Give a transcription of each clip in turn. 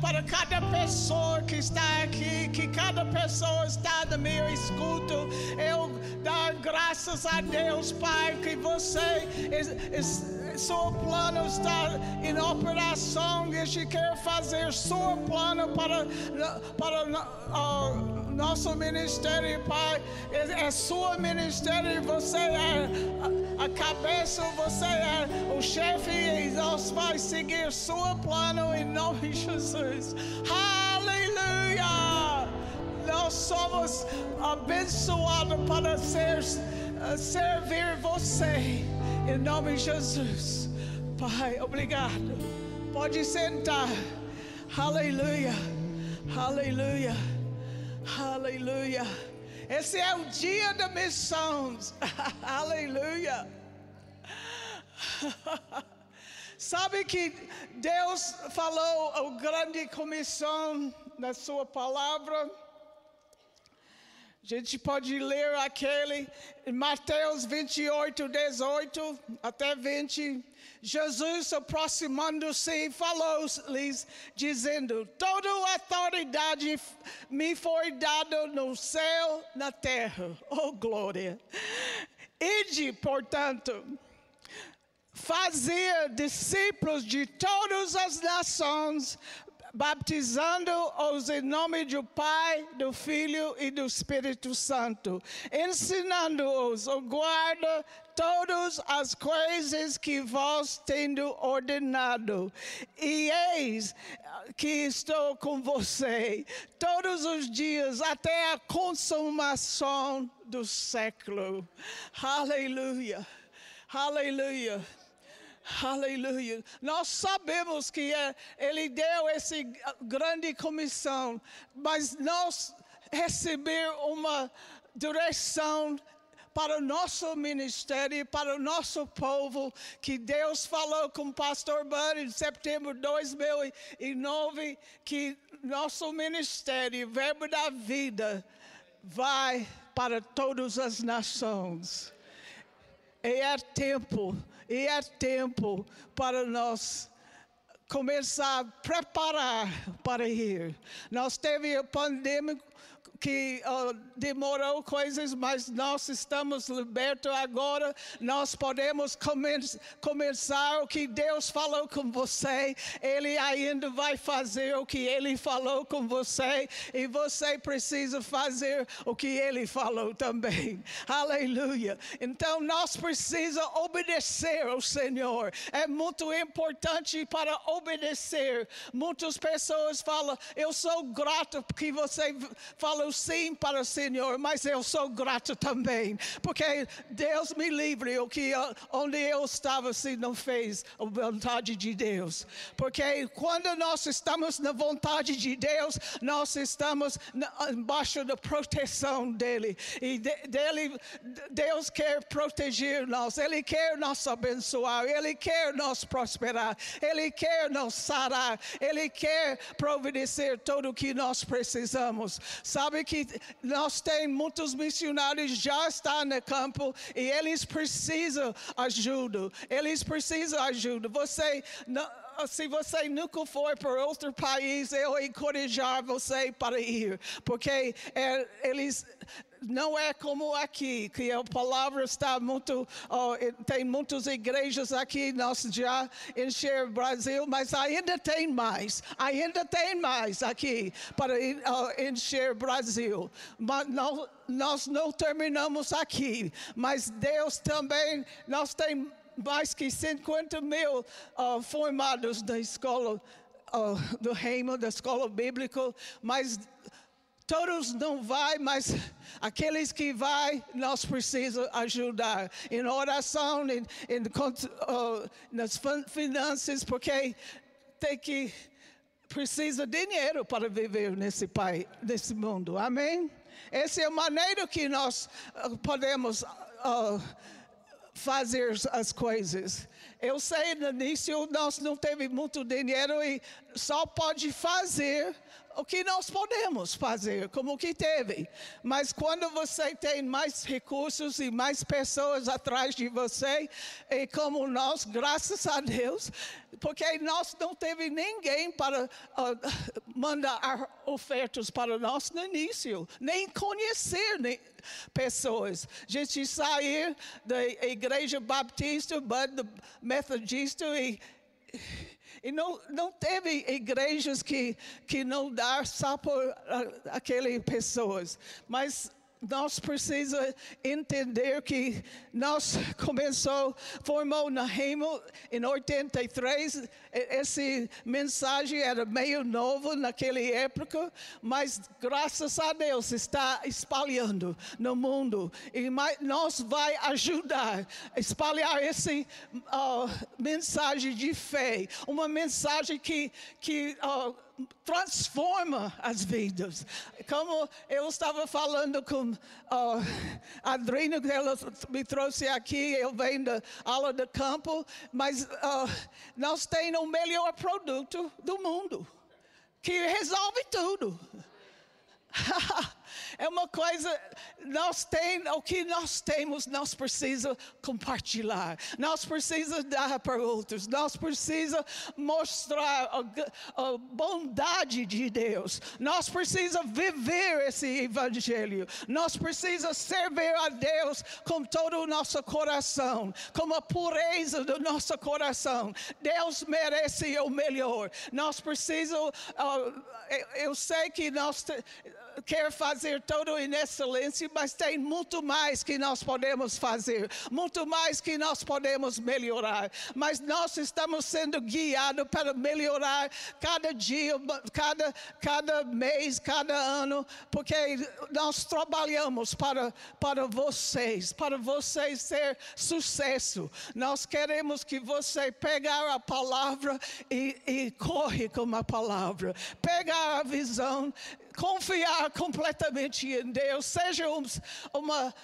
para cada pessoa que está aqui, que cada pessoa está no meu escuto. Eu dar graças a Deus, Pai, que você, seu plano está em operação e gente quer fazer seu plano para, para uh, nosso ministério, Pai. É, é seu ministério, você é a, a cabeça, você é o chefe e nós vamos seguir seu plano em nome de Jesus. Aleluia! Nós somos abençoados para ser, servir você em nome de Jesus. Pai, obrigado. Pode sentar. Aleluia. Aleluia. Aleluia. Esse é o dia da missão. Aleluia. Sabe que Deus falou a grande comissão na sua palavra? A gente pode ler aquele em Mateus 28, 18 até 20. Jesus aproximando-se falou-lhes, dizendo: Toda autoridade me foi dada no céu, na terra. Oh, glória! Ide, portanto, fazer discípulos de todas as nações, baptizando-os em nome do Pai, do Filho e do Espírito Santo, ensinando-os a guardar todas as coisas que vós tendo ordenado. E eis que estou com você todos os dias até a consumação do século. Aleluia. Aleluia. Aleluia. Nós sabemos que é, Ele deu essa grande comissão, mas nós receber uma direção para o nosso ministério, para o nosso povo, que Deus falou com o pastor Bud em setembro de 2009, que nosso ministério, Verbo da Vida, vai para todas as nações. E é tempo e é tempo para nós começar a preparar para ir. Nós teve a pandemia que uh, demorou coisas, mas nós estamos libertos agora. Nós podemos come começar o que Deus falou com você. Ele ainda vai fazer o que Ele falou com você e você precisa fazer o que Ele falou também. Aleluia. Então nós precisamos obedecer ao Senhor. É muito importante para obedecer. Muitas pessoas falam: Eu sou grato porque você falou sim para o Senhor, mas eu sou grato também, porque Deus me livre o que onde eu estava se não fez a vontade de Deus. Porque quando nós estamos na vontade de Deus, nós estamos embaixo da proteção dele e de, dele Deus quer proteger nós, ele quer nos abençoar, ele quer nos prosperar, ele quer nos sarar, ele quer providenciar tudo o que nós precisamos. Sabe sabe que nós temos muitos missionários já estão no campo e eles precisam ajuda. Eles precisam ajuda. Você se você nunca foi para outro país, eu encorajar você para ir, porque é, eles não é como aqui, que a palavra está muito, oh, tem muitas igrejas aqui, nós já encher o Brasil, mas ainda tem mais, ainda tem mais aqui para uh, encher o Brasil. Mas não, nós não terminamos aqui, mas Deus também, nós temos mais que 50 mil uh, formados da escola do reino, da escola bíblica, mas todos não vai, mas aqueles que vai, nós precisamos ajudar em oração, em, em uh, nas finanças, porque tem que precisa de dinheiro para viver nesse país, nesse mundo. Amém? Essa é a maneira que nós uh, podemos uh, fazer as coisas. eu sei, no início nós não teve muito dinheiro e só pode fazer o que nós podemos fazer, como que teve. Mas quando você tem mais recursos e mais pessoas atrás de você, e como nós, graças a Deus, porque nós não teve ninguém para uh, mandar ofertas para nós no início, nem conhecer nem pessoas. A gente sair da igreja batista, metodista e e não, não teve igrejas que, que não dá só por uh, aquelas pessoas. Mas nós precisamos entender que nós começou, formou na Remo em 83. Essa mensagem era meio novo naquela época, mas graças a Deus está espalhando no mundo. E nós vai ajudar a espalhar essa uh, mensagem de fé, uma mensagem que, que uh, transforma as vidas. Como eu estava falando com uh, a Adrina, que ela me trouxe aqui, eu venho da aula de campo, mas uh, nós temos o melhor produto do mundo, que resolve tudo. é uma coisa, nós temos, o que nós temos, nós precisamos compartilhar, nós precisamos dar para outros, nós precisamos mostrar a, a bondade de Deus, nós precisamos viver esse evangelho, nós precisamos servir a Deus com todo o nosso coração, com a pureza do nosso coração. Deus merece o melhor. Nós precisamos, uh, eu sei que nós quer fazer tudo em excelência, mas tem muito mais que nós podemos fazer, muito mais que nós podemos melhorar. Mas nós estamos sendo guiados para melhorar cada dia, cada, cada mês, cada ano, porque nós trabalhamos para, para vocês, para vocês ter sucesso. Nós queremos que você pegar a palavra e, e corre com a palavra, pegar a visão confiar completamente em Deus, seja uma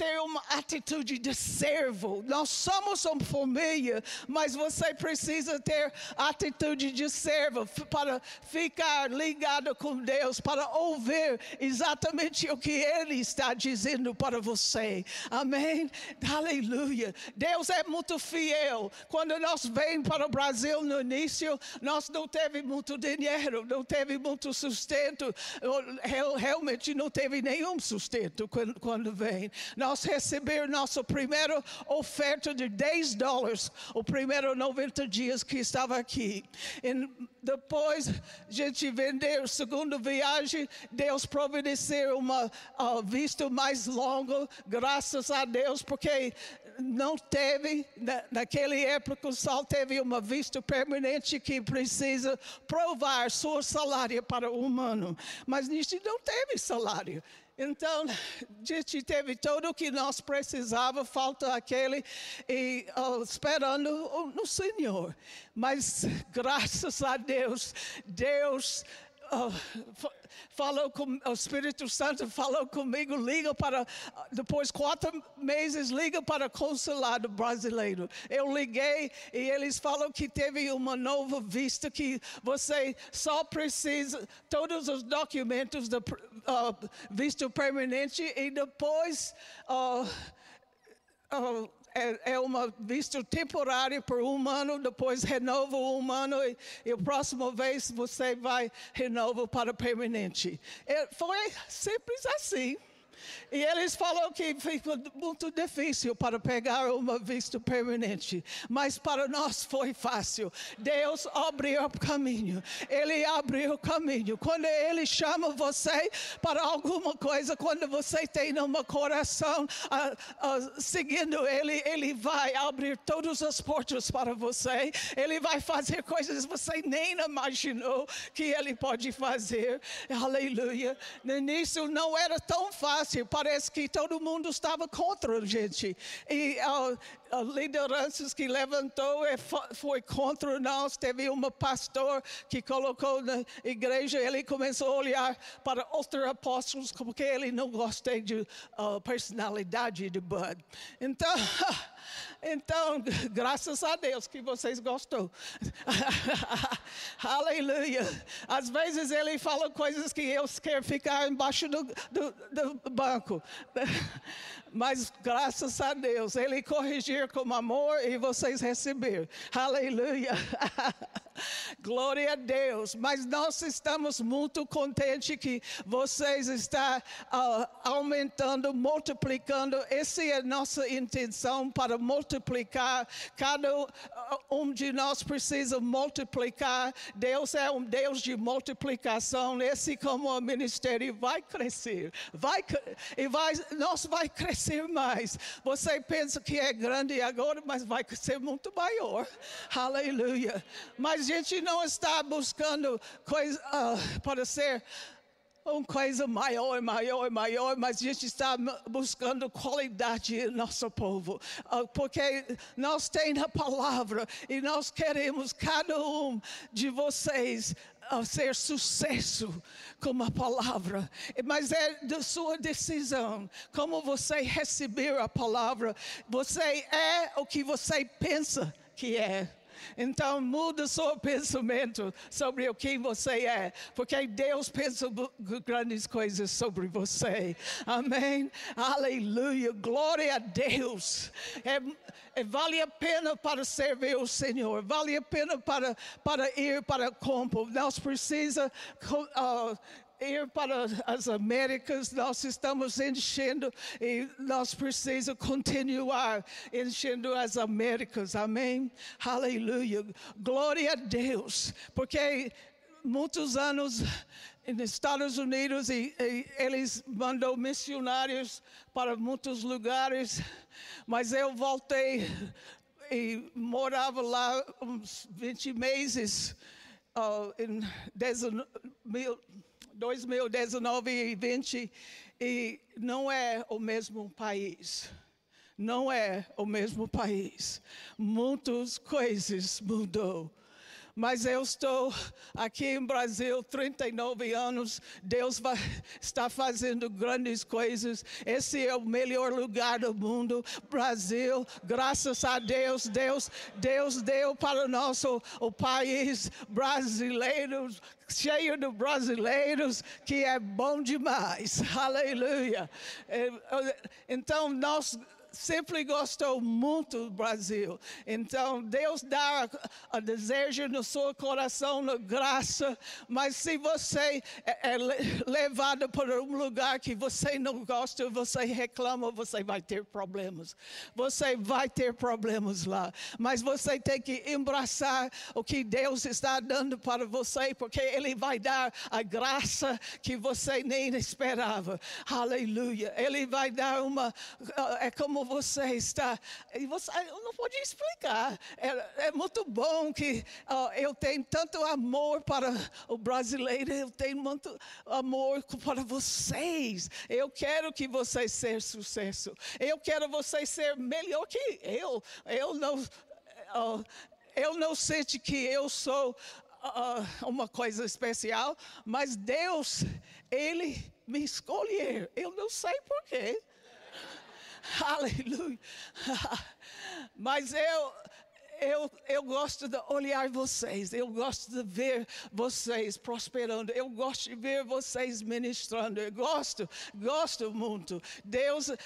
ter uma atitude de servo. Nós somos uma família, mas você precisa ter atitude de servo para ficar ligado com Deus, para ouvir exatamente o que Ele está dizendo para você. Amém? Aleluia. Deus é muito fiel. Quando nós vem para o Brasil no início, nós não teve muito dinheiro, não teve muito sustento. Realmente não teve nenhum sustento quando, quando vem. Nós nós receber nossa primeira oferta de 10 dólares, o primeiro 90 dias que estava aqui. E depois a gente vendeu segunda viagem, Deus providenciou uma uh, vista mais longa, graças a Deus, porque não teve, na, naquela época, só teve uma vista permanente que precisa provar seu salário para o humano. Mas nisso não teve salário. Então, gente teve tudo o que nós precisávamos, falta aquele, e uh, esperando no Senhor. Mas, graças a Deus, Deus falou com o Espírito Santo falou comigo, liga para depois quatro meses liga para o consulado brasileiro. Eu liguei e eles falam que teve uma nova vista que você só precisa todos os documentos do uh, visto permanente e depois uh, uh, é, é uma visto temporário por um ano, depois renova um ano e, e a próxima vez você vai renovo para permanente. É, foi simples assim. E eles falaram que ficou muito difícil para pegar uma vista permanente, mas para nós foi fácil. Deus abriu o caminho, Ele abriu o caminho. Quando Ele chama você para alguma coisa, quando você tem um coração uh, uh, seguindo Ele, Ele vai abrir todas as portas para você. Ele vai fazer coisas que você nem imaginou que Ele pode fazer. Aleluia. No início não era tão fácil parece que todo mundo estava contra a gente. E uh, uh, lideranças que levantou fo- foi contra nós. Teve um pastor que colocou na igreja, ele começou a olhar para outros apóstolos, porque ele não gostei de uh, personalidade de Bud. Então, então, graças a Deus que vocês gostou. Aleluia. Às vezes ele fala coisas que eu quero ficar embaixo do, do, do banco. Mas graças a Deus, ele corrigir com amor e vocês receber. Aleluia. Glória a Deus. Mas nós estamos muito contentes que vocês estão ah, aumentando, multiplicando. Essa é a nossa intenção para multiplicar. Cada ah, um de nós precisa multiplicar. Deus é um Deus de multiplicação. Esse como o ministério vai crescer, vai e vai, nós vai crescer mais. Você pensa que é grande agora, mas vai ser muito maior. Aleluia. Mas a gente não está buscando coisa ah, para ser uma coisa maior, maior, maior, mas a gente está buscando qualidade no nosso povo, Ah, porque nós temos a palavra e nós queremos cada um de vocês ah, ser sucesso com a palavra, mas é da sua decisão, como você receber a palavra, você é o que você pensa que é. Então muda seu pensamento sobre o que você é, porque Deus pensa grandes coisas sobre você. Amém. Aleluia. Glória a Deus. É, é- vale a pena para servir o Senhor. Vale a pena para para ir para o campo. Nós precisa co- ah, ir para as Américas, nós estamos enchendo e nós precisamos continuar enchendo as Américas, amém? Aleluia, glória a Deus, porque muitos anos nos Estados Unidos e, e eles mandou missionários para muitos lugares, mas eu voltei e morava lá uns 20 meses ah, em 19 2019 e 20 e não é o mesmo país. Não é o mesmo país. Muitas coisas mudou. Mas eu estou aqui em Brasil 39 anos. Deus vai, está fazendo grandes coisas. Esse é o melhor lugar do mundo, Brasil. Graças a Deus, Deus, Deus deu para nosso o país brasileiro cheio de brasileiros que é bom demais. Aleluia. É, é, Então nós sempre gostou muito do Brasil. Então, Deus dá a, a desejo no seu coração, na graça, mas se você é, é le- levado para um lugar que você não gosta, você reclama, você vai ter problemas. Você vai ter problemas lá. Mas você tem que embraçar o que Deus está dando para você, porque Ele vai dar a graça que você nem esperava. Aleluia. Ele vai dar uma. É como você está. E você, eu não pode explicar. É, é muito bom que ah, eu tenho tanto amor para o brasileiro, eu tenho muito amor para vocês. Eu quero que vocês sejam sucesso. Eu quero vocês ser melhor que eu. Eu não. ah, eu não sinto que eu sou ah, uma coisa especial, mas Deus, Ele me escolheu. Eu não sei porquê. Aleluia. Mas eu, eu, eu gosto de olhar vocês, eu gosto de ver vocês prosperando, eu gosto de ver vocês ministrando, eu gosto, gosto muito. Deus ah,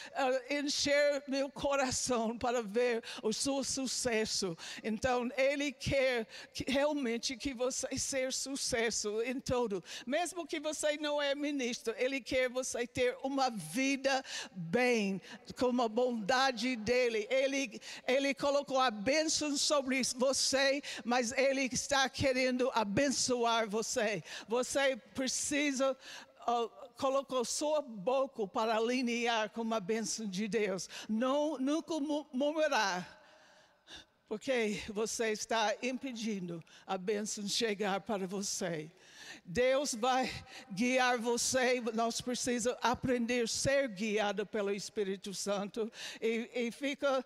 encher meu coração para ver o seu sucesso. Então, Ele quer que, realmente que você seja sucesso em tudo. Mesmo que você não é ministro, Ele quer você ter uma vida bem, com a bondade dEle. Ele, ele colocou a bênção sobre você, mas Ele está querendo abençoar você. Você precisa. colocou sua boca para alinhar com a bênção de Deus. Não, nunca mu- murmurar. Porque você está impedindo a bênção chegar para você. Deus vai guiar você, nós precisamos aprender a ser guiado pelo Espírito Santo. E, e fica,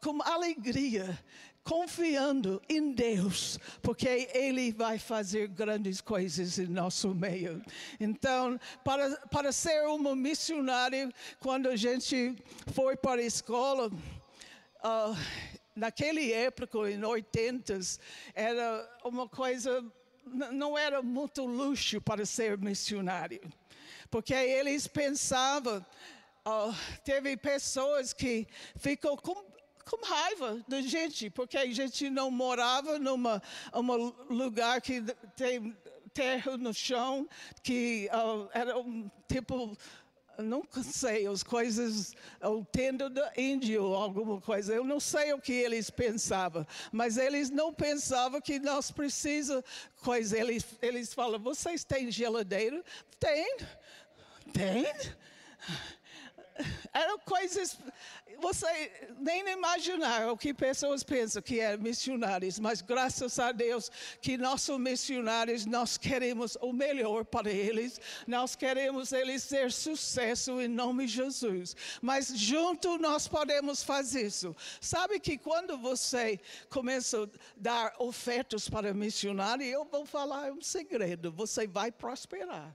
com alegria, confiando em Deus, porque Ele vai fazer grandes coisas em nosso meio. Então, para, para ser uma missionária, quando a gente foi para a escola, uh, naquela época, em 80, era uma coisa, não era muito luxo para ser missionário, porque eles pensavam. Uh, teve pessoas que ficam com com raiva da gente, porque a gente não morava num lugar que tem terra no chão, que uh, era um tipo nunca sei, as coisas, o tenda do índio, alguma coisa. Eu não sei o que eles pensavam, mas eles não pensavam que nós precisamos coisa. Eles, eles falam, vocês têm geladeira? Tem, tem. Eram coisas você nem imaginar o que pessoas pensam que é missionários, mas graças a Deus que nossos missionários, nós queremos o melhor para eles, nós queremos eles ter sucesso em nome de Jesus. Mas junto nós podemos fazer isso. Sabe que quando você começa a dar ofertas para missionário, eu vou falar um segredo, você vai prosperar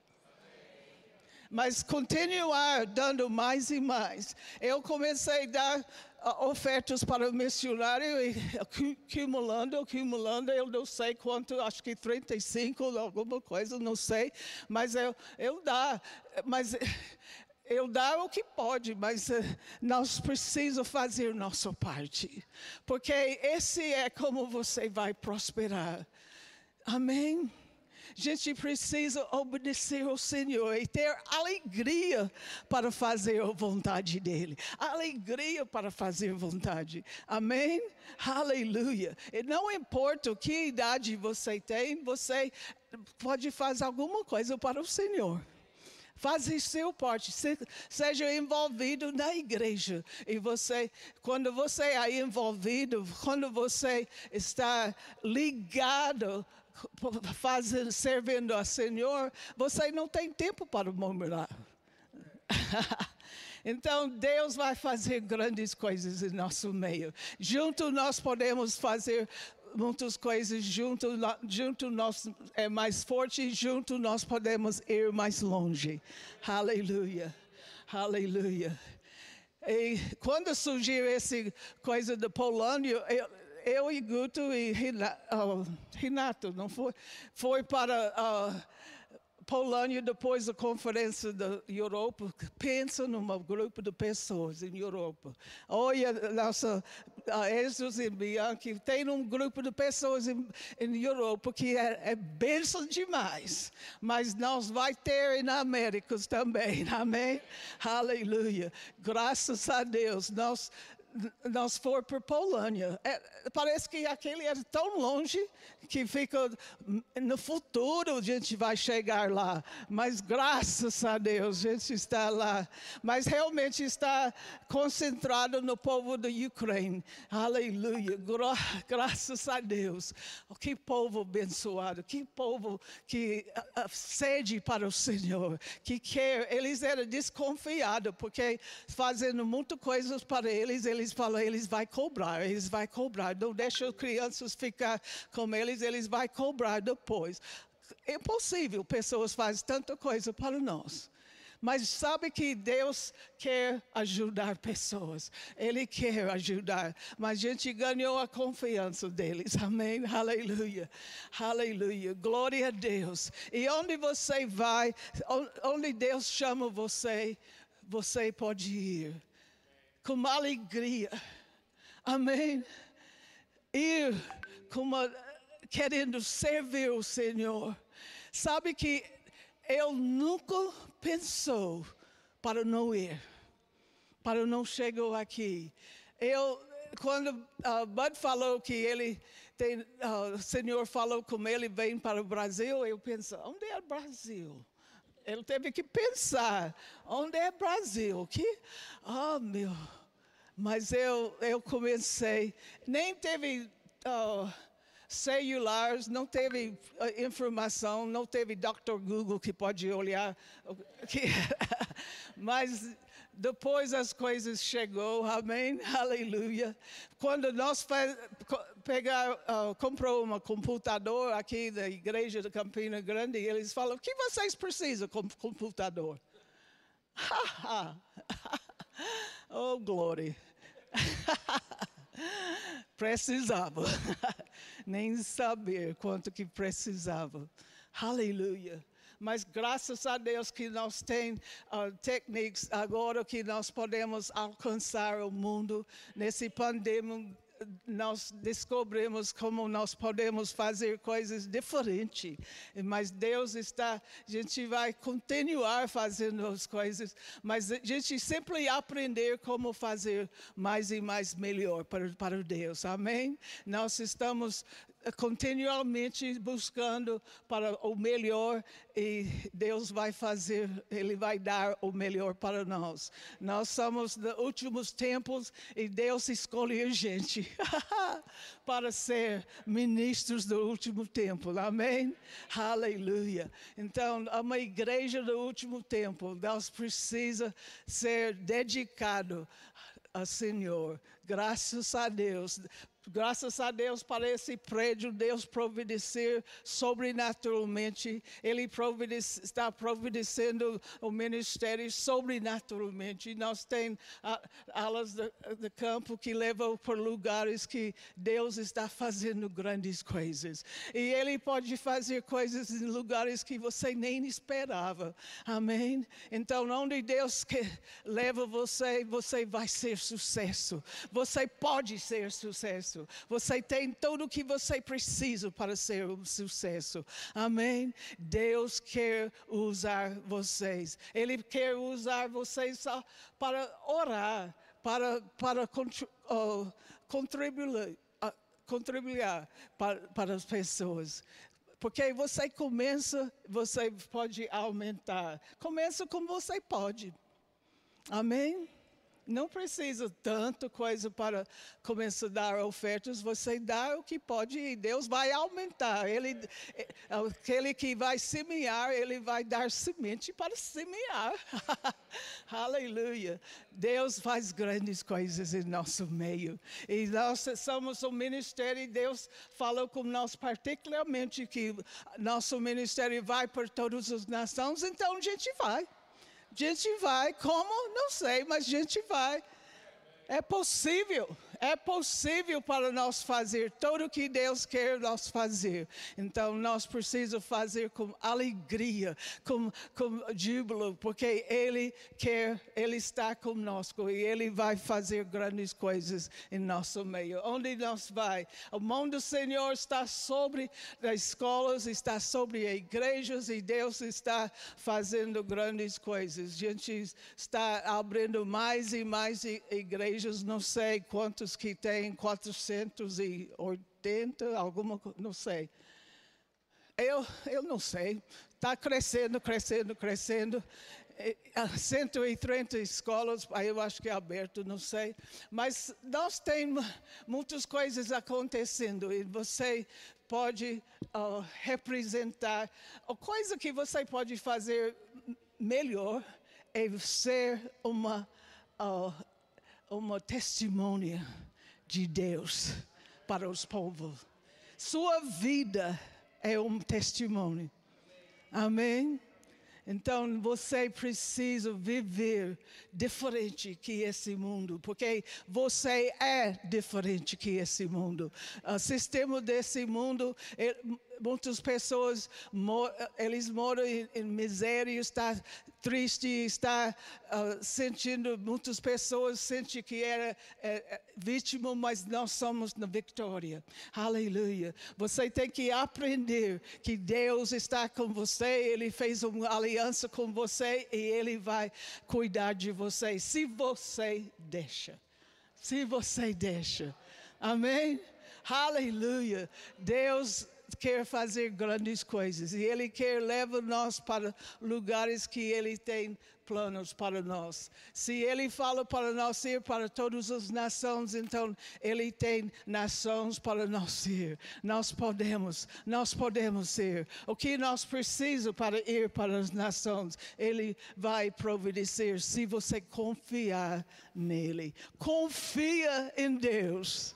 mas continuar dando mais e mais. Eu comecei a dar uh, ofertas para o missionário e acumulando, acumulando, eu não sei quanto, acho que 35, alguma coisa, não sei, mas eu, eu dá, mas eu dá o que pode, mas uh, nós precisamos fazer nossa parte, porque esse é como você vai prosperar. Amém? A gente precisa obedecer ao Senhor e ter alegria para fazer a vontade dEle. Alegria para fazer vontade. Amém? Aleluia. E não importa que idade você tem, você pode fazer alguma coisa para o Senhor. Faça seu parte, seja envolvido na igreja. E você, quando você é envolvido, quando você está ligado fazendo, servindo ao Senhor, você não tem tempo para murmurar. Então Deus vai fazer grandes coisas em nosso meio. Junto nós podemos fazer muitas coisas junto, junto nós é mais forte, junto nós podemos ir mais longe. Aleluia, aleluia. E quando surgiu essa coisa da Polônia, eu, eu e Guto e Renato, não foi, foi para uh, Polônia depois da conferência da Europa. Pensa num grupo de pessoas em Europa. Olha, nossa uh, Jesus e Bianchi tem um grupo de pessoas em, em Europa que é, é bênção demais. Mas nós vai ter na América também, amém? Aleluia. Graças a Deus, nós nós for para Polônia. É, parece que aquele é tão longe que fica no futuro a gente vai chegar lá. Mas graças a Deus a gente está lá. Mas realmente está concentrado no povo da Ucrânia. Aleluia. Gra graças a Deus. Que povo abençoado. Que povo que sede para o Senhor. Que quer. Eles eram desconfiados porque fazendo muitas coisas para eles, eles falam, eles vão cobrar, eles vão cobrar. Não deixa as crianças ficar com eles eles, eles vai cobrar depois. É impossível, pessoas fazem tanta coisa para nós. Mas sabe que Deus quer ajudar pessoas. Ele quer ajudar. Mas a gente ganhou a confiança deles. Amém? Aleluia. Aleluia. Glória a Deus. E onde você vai, onde Deus chama você, você pode ir. Com alegria. Amém? Ir com uma querendo servir o Senhor. Sabe que eu nunca pensou para não ir, para não chegar aqui. Eu, quando uh, Bud falou que ele tem, uh, o Senhor falou com ele vem para o Brasil, eu pensei, onde é o Brasil? Ele teve que pensar, onde é Brasil? Que, oh meu, mas eu, eu comecei, nem teve uh, celulares, não teve uh, informação, não teve Dr. Google que pode olhar. Que, mas Depois as coisas chegou, amém, aleluia. Quando nós faz, pegar, uh, comprou um computador aqui da igreja de Campina Grande, eles falam: o que vocês precisam com computador? oh, glória. precisava, nem saber quanto que precisava. Aleluia. Mas graças a Deus que nós temos uh, técnicas agora que nós podemos alcançar o mundo nesse pandemia nós descobrimos como nós podemos fazer coisas diferentes. Mas Deus está, a gente vai continuar fazendo as coisas, mas a gente sempre aprender como fazer mais e mais melhor para, para Deus. Amém? Nós estamos continuamente buscando para o melhor e Deus vai fazer, Ele vai dar o melhor para nós. Nós somos dos últimos tempos e Deus escolheu gente para ser ministros do último tempo. Amém? Aleluia. Então, é uma igreja do último tempo. Nós precisa ser dedicado ao Senhor. Graças a Deus. Graças a Deus para esse prédio, Deus providenciar sobrenaturalmente. Ele providec está providenciando o ministério sobrenaturalmente. E nós temos alas de, de, campo que levam por lugares que Deus está fazendo grandes coisas. E Ele pode fazer coisas em lugares que você nem esperava. Amém? Então, onde Deus que leva você, você vai ser sucesso. Você pode ser sucesso sucesso. Você tem tudo o que você precisa para ser um sucesso. Amém? Deus quer usar vocês. Ele quer usar vocês só para orar, para, para contribuir, uh, contribuir para, para as pessoas. Porque você começa, você pode aumentar. Começa como você pode. Amém? Não precisa tanto coisa para começar a dar ofertas, você dá o que pode e Deus vai aumentar. Ele, aquele que vai semear, ele vai dar semente para semear. Aleluia. Deus faz grandes coisas em nosso meio. E nós somos um ministério e Deus falou com nós particularmente que nosso ministério vai por todas as nações, então a gente vai. A gente vai, como? Não sei, mas a gente vai. É possível é possível para nós fazer tudo o que Deus quer nós fazer. Então nós precisamos fazer com alegria, com, com júbilo, porque Ele quer, Ele está conosco e Ele vai fazer grandes coisas em nosso meio. Onde nós vai? O mão do Senhor está sobre as escolas, está sobre as igrejas e Deus está fazendo grandes coisas. A gente está abrindo mais e mais igrejas, não sei quantos que tem 480, alguma não sei. Eu, eu não sei. Está crescendo, crescendo, crescendo. 130 escolas, aí eu acho que é aberto, não sei. Mas nós temos muitas coisas acontecendo e você pode uh, representar. A coisa que você pode fazer melhor é ser uma, uh, uma testemunha de Deus para os povos. Sua vida é um testemunho. Amém? Então você precisa viver diferente que esse mundo, porque você é diferente que esse mundo. O sistema desse mundo muitas pessoas eles moram em, em miséria, está triste, está uh, sentindo muitas pessoas sentem que era é, vítima, mas nós somos na vitória. Aleluia. Você tem que aprender que Deus está com você, Ele fez uma aliança com você e Ele vai cuidar de você. Se você deixa, se você deixa. Amém. Aleluia. Deus quer fazer grandes coisas e Ele quer levar nós para lugares que Ele tem planos para nós. Se Ele fala para nós ir para todas as nações, então Ele tem nações para nós ir. Nós podemos, nós podemos ir. O que nós precisamos para ir para as nações, Ele vai providenciar se você confiar nele. Confia em Deus.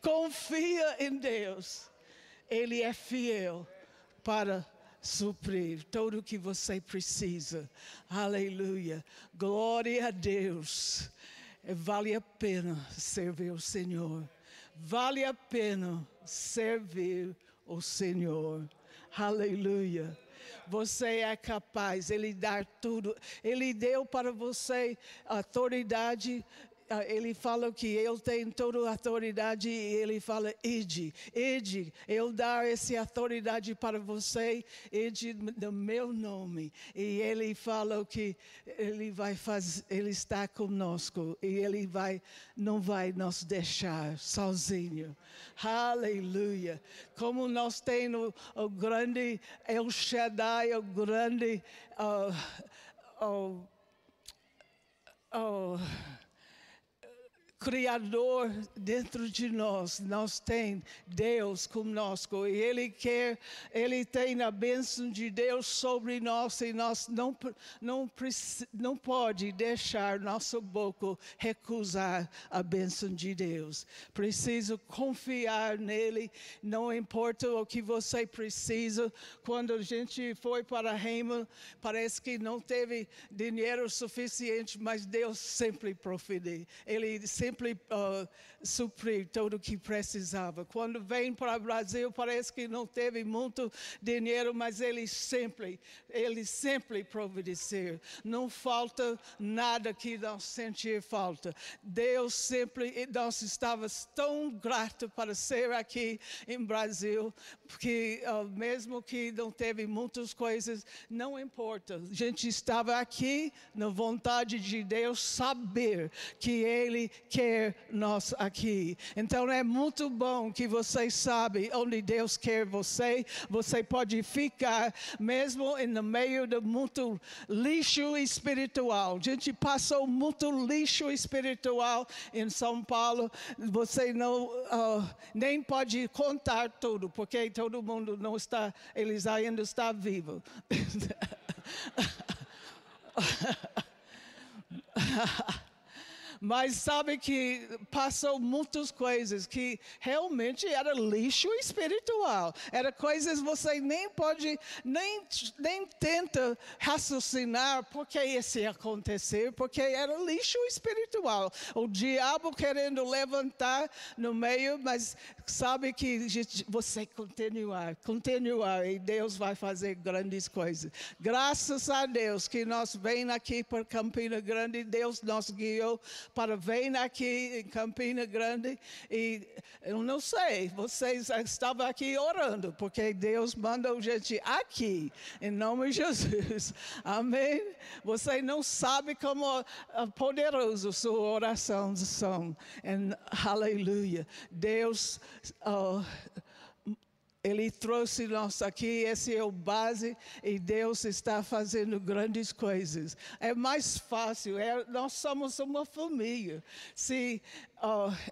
Confia em Deus. Ele é fiel para suprir tudo o que você precisa. Aleluia. Glória a Deus. Vale a pena servir o Senhor. Vale a pena servir o Senhor. Aleluia. Você é capaz, Ele dá tudo. Ele deu para você autoridade ele fala que ele tem toda a autoridade e ele fala, ide, ide, eu dar essa autoridade para você, ide no meu nome. E ele fala que ele vai fazer, ele está conosco e ele vai, não vai nos deixar sozinho. Aleluia. Como nós temos o grande El Shaddai, o grande, uh, uh, uh, Criador dentro de nós, nós tem Deus conosco e Ele quer, Ele tem a bênção de Deus sobre nós e nós não, não, não pode deixar nossa boca recusar a bênção de Deus. Preciso confiar nele, não importa o que você precisa. Quando a gente foi para Reima, parece que não teve dinheiro suficiente, mas Deus sempre provide. Ele sempre sempre uh, suprir tudo o que precisava. Quando vem para o Brasil, parece que não teve muito dinheiro, mas ele sempre, ele sempre providenciou. Não falta nada que nós sentir falta. Deus sempre, nós estávamos tão gratos para ser aqui em Brasil, uh, mesmo que não teve muitas coisas, não importa. A gente estava aqui na vontade de Deus saber que Ele quer nós aqui. Então é muito bom que você sabe onde Deus quer você. Você pode ficar mesmo no meio de muito lixo espiritual. A gente passou muito lixo espiritual em São Paulo. Você não uh, nem pode contar tudo, porque todo mundo não está, eles ainda estão vivos. Mas sabe que passou muitas coisas que realmente era lixo espiritual. Era coisas você nem pode, nem, nem tenta raciocinar porque isso ia acontecer, porque era lixo espiritual. O diabo querendo levantar no meio, mas sabe que você continuar, continuar e Deus vai fazer grandes coisas. Graças a Deus que nós vem aqui para Campina Grande, Deus nos guiou para vir aqui em Campina Grande e eu não sei, vocês estavam aqui orando, porque Deus mandou gente aqui, em nome de Jesus. Amém? Você não sabe como ah, poderoso sua oração são. Aleluia. Deus. Uh, ele trouxe nós aqui, esse é o base, e Deus está fazendo grandes coisas. É mais fácil, é, nós somos uma família. Se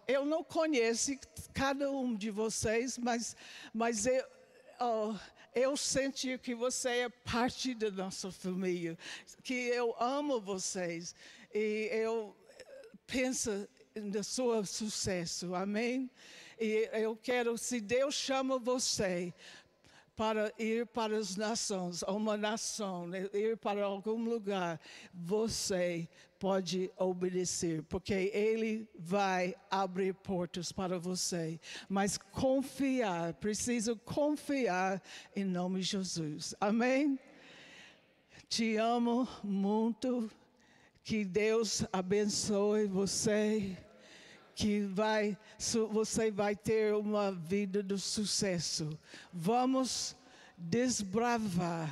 eu não conheço cada um de vocês, mas, mas eu, uh, eu senti que você é parte da nossa família, que eu amo vocês e eu penso no seu sucesso. Amém? E eu quero, se Deus chama você para ir para as nações, uma nação, né, ir para algum lugar, você pode obedecer, porque Ele vai abrir portas para você. Mas confiar, preciso confiar em nome de Jesus. Amém? Te amo muito. Que Deus abençoe você que vai, você vai ter uma vida de sucesso. Vamos desbravar,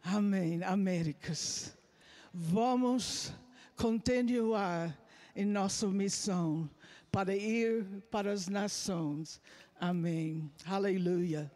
amém, Américas. Vamos continuar em nossa missão para ir para as nações. Amém. Aleluia.